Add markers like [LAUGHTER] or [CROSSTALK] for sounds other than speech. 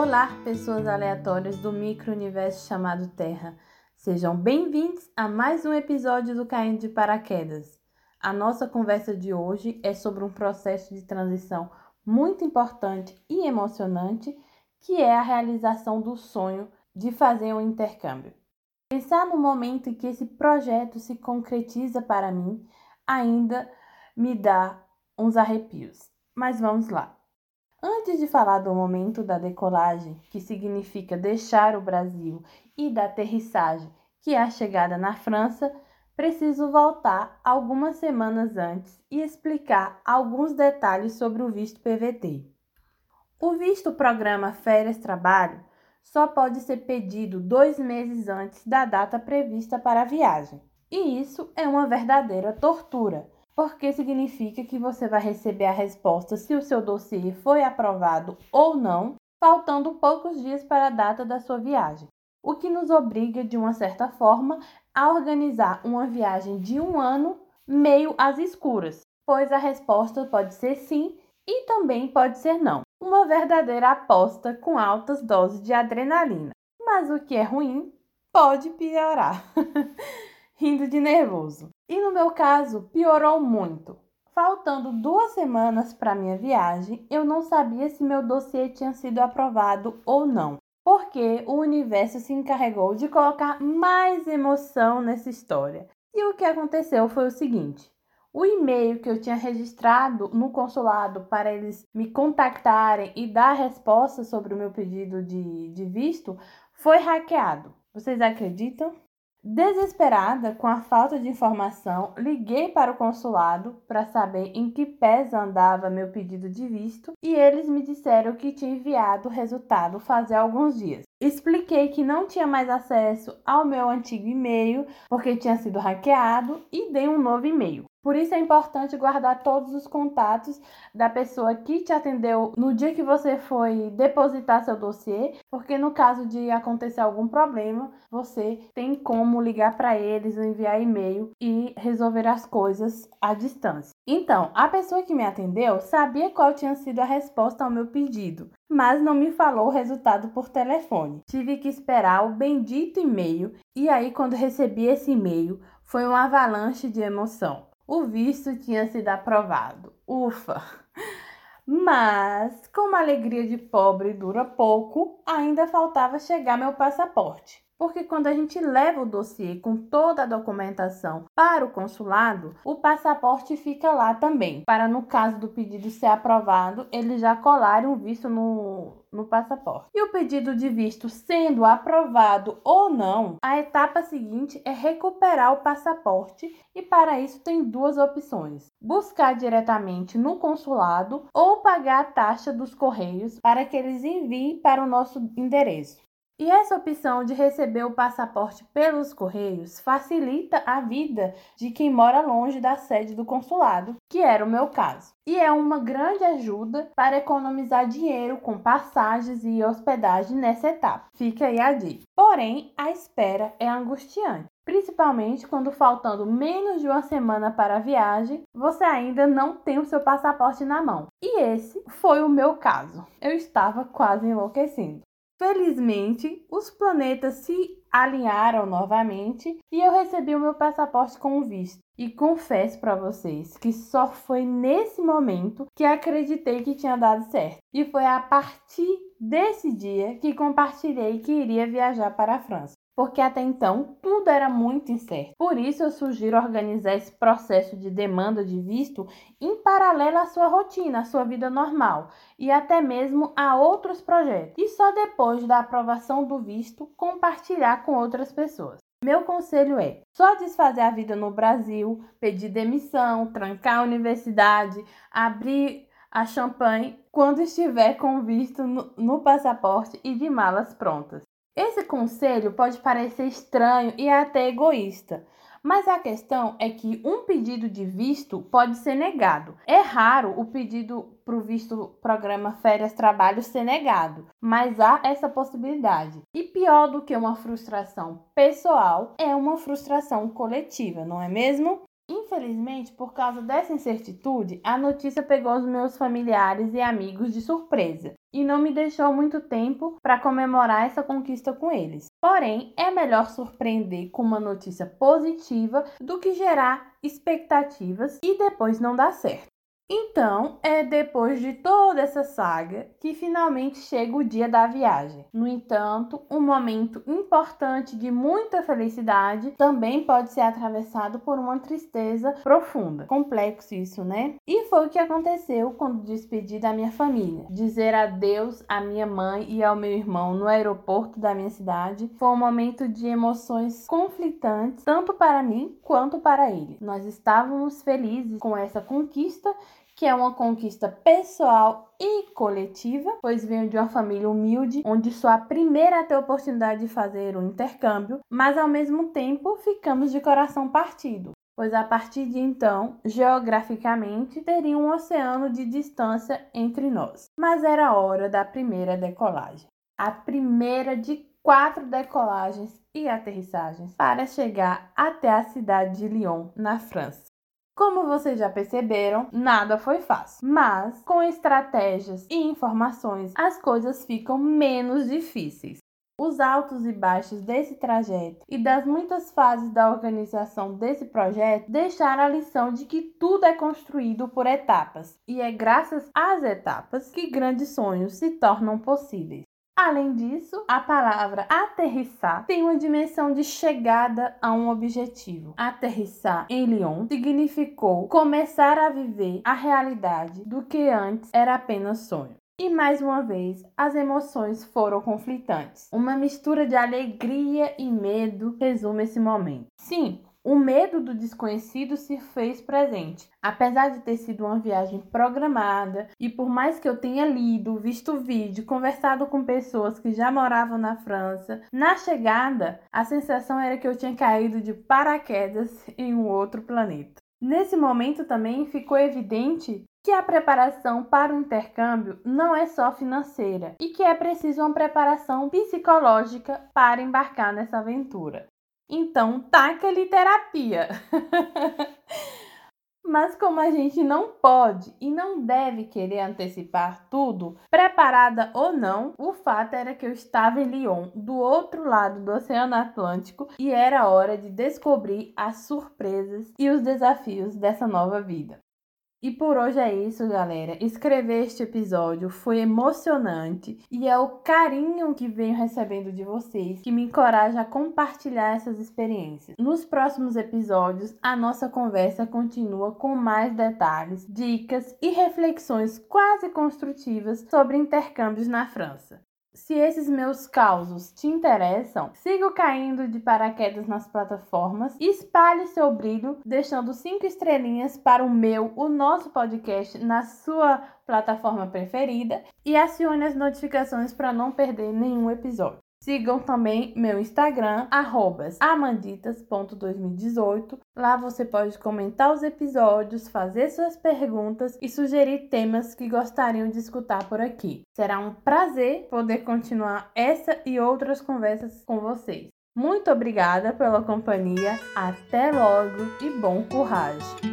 Olá, pessoas aleatórias do micro-universo chamado Terra. Sejam bem-vindos a mais um episódio do Caindo de Paraquedas. A nossa conversa de hoje é sobre um processo de transição muito importante e emocionante, que é a realização do sonho de fazer um intercâmbio. Pensar no momento em que esse projeto se concretiza para mim ainda me dá uns arrepios. Mas vamos lá. Antes de falar do momento da decolagem, que significa deixar o Brasil, e da aterrissagem, que é a chegada na França, preciso voltar algumas semanas antes e explicar alguns detalhes sobre o visto PVT. O visto Programa Férias Trabalho só pode ser pedido dois meses antes da data prevista para a viagem. E isso é uma verdadeira tortura porque significa que você vai receber a resposta se o seu dossiê foi aprovado ou não, faltando poucos dias para a data da sua viagem, o que nos obriga, de uma certa forma, a organizar uma viagem de um ano meio às escuras, pois a resposta pode ser sim e também pode ser não. Uma verdadeira aposta com altas doses de adrenalina. Mas o que é ruim pode piorar. [LAUGHS] Rindo de nervoso. E no meu caso, piorou muito. Faltando duas semanas para minha viagem, eu não sabia se meu dossiê tinha sido aprovado ou não, porque o universo se encarregou de colocar mais emoção nessa história. E o que aconteceu foi o seguinte: o e-mail que eu tinha registrado no consulado para eles me contactarem e dar resposta sobre o meu pedido de, de visto foi hackeado. Vocês acreditam? Desesperada com a falta de informação, liguei para o consulado para saber em que pés andava meu pedido de visto e eles me disseram que tinha enviado o resultado fazia alguns dias. Expliquei que não tinha mais acesso ao meu antigo e-mail porque tinha sido hackeado e dei um novo e-mail. Por isso é importante guardar todos os contatos da pessoa que te atendeu no dia que você foi depositar seu dossiê, porque no caso de acontecer algum problema, você tem como ligar para eles, enviar e-mail e resolver as coisas à distância. Então, a pessoa que me atendeu sabia qual tinha sido a resposta ao meu pedido, mas não me falou o resultado por telefone. Tive que esperar o bendito e-mail e aí quando recebi esse e-mail, foi uma avalanche de emoção o visto tinha sido aprovado. Ufa! Mas, como a alegria de pobre dura pouco, ainda faltava chegar meu passaporte. Porque quando a gente leva o dossiê com toda a documentação para o consulado, o passaporte fica lá também, para no caso do pedido ser aprovado, eles já colarem o visto no, no passaporte. E o pedido de visto sendo aprovado ou não, a etapa seguinte é recuperar o passaporte. E para isso tem duas opções: buscar diretamente no consulado ou pagar a taxa dos correios para que eles enviem para o nosso endereço. E essa opção de receber o passaporte pelos correios facilita a vida de quem mora longe da sede do consulado, que era o meu caso. E é uma grande ajuda para economizar dinheiro com passagens e hospedagem nessa etapa. Fica aí a dica. Porém, a espera é angustiante principalmente quando faltando menos de uma semana para a viagem, você ainda não tem o seu passaporte na mão. E esse foi o meu caso. Eu estava quase enlouquecendo. Felizmente, os planetas se alinharam novamente e eu recebi o meu passaporte com visto. E confesso para vocês que só foi nesse momento que acreditei que tinha dado certo. E foi a partir desse dia que compartilhei que iria viajar para a França porque até então tudo era muito incerto. Por isso eu sugiro organizar esse processo de demanda de visto em paralelo à sua rotina, à sua vida normal e até mesmo a outros projetos. E só depois da aprovação do visto compartilhar com outras pessoas. Meu conselho é só desfazer a vida no Brasil, pedir demissão, trancar a universidade, abrir a champanhe quando estiver com visto no, no passaporte e de malas prontas. Esse conselho pode parecer estranho e até egoísta, mas a questão é que um pedido de visto pode ser negado. É raro o pedido para o visto programa Férias Trabalho ser negado, mas há essa possibilidade. E pior do que uma frustração pessoal é uma frustração coletiva, não é mesmo? Infelizmente, por causa dessa incertitude, a notícia pegou os meus familiares e amigos de surpresa e não me deixou muito tempo para comemorar essa conquista com eles. Porém, é melhor surpreender com uma notícia positiva do que gerar expectativas e depois não dar certo. Então, é depois de toda essa saga que finalmente chega o dia da viagem. No entanto, um momento importante de muita felicidade também pode ser atravessado por uma tristeza profunda. Complexo isso, né? E foi o que aconteceu quando despedi da minha família. Dizer adeus à minha mãe e ao meu irmão no aeroporto da minha cidade foi um momento de emoções conflitantes, tanto para mim quanto para ele. Nós estávamos felizes com essa conquista que é uma conquista pessoal e coletiva, pois venho de uma família humilde, onde sou a primeira a ter a oportunidade de fazer um intercâmbio, mas ao mesmo tempo ficamos de coração partido, pois a partir de então, geograficamente, teria um oceano de distância entre nós. Mas era hora da primeira decolagem. A primeira de quatro decolagens e aterrissagens para chegar até a cidade de Lyon, na França. Como vocês já perceberam, nada foi fácil, mas com estratégias e informações as coisas ficam menos difíceis. Os altos e baixos desse trajeto e das muitas fases da organização desse projeto deixaram a lição de que tudo é construído por etapas, e é graças às etapas que grandes sonhos se tornam possíveis. Além disso, a palavra aterrissar tem uma dimensão de chegada a um objetivo. Aterrissar em Lyon significou começar a viver a realidade do que antes era apenas sonho. E mais uma vez, as emoções foram conflitantes. Uma mistura de alegria e medo resume esse momento. Sim, o medo do desconhecido se fez presente. Apesar de ter sido uma viagem programada, e por mais que eu tenha lido, visto vídeo, conversado com pessoas que já moravam na França, na chegada a sensação era que eu tinha caído de paraquedas [LAUGHS] em um outro planeta. Nesse momento também ficou evidente que a preparação para o intercâmbio não é só financeira e que é preciso uma preparação psicológica para embarcar nessa aventura. Então, taca-lhe terapia. [LAUGHS] Mas como a gente não pode e não deve querer antecipar tudo, preparada ou não, o fato era que eu estava em Lyon, do outro lado do Oceano Atlântico, e era hora de descobrir as surpresas e os desafios dessa nova vida. E por hoje é isso, galera. Escrever este episódio foi emocionante e é o carinho que venho recebendo de vocês que me encoraja a compartilhar essas experiências. Nos próximos episódios, a nossa conversa continua com mais detalhes, dicas e reflexões quase construtivas sobre intercâmbios na França. Se esses meus causos te interessam, siga caindo de paraquedas nas plataformas e espalhe seu brilho, deixando cinco estrelinhas para o meu, o nosso podcast na sua plataforma preferida e acione as notificações para não perder nenhum episódio. Sigam também meu Instagram, amanditas.2018. Lá você pode comentar os episódios, fazer suas perguntas e sugerir temas que gostariam de escutar por aqui. Será um prazer poder continuar essa e outras conversas com vocês. Muito obrigada pela companhia, até logo e bom coragem!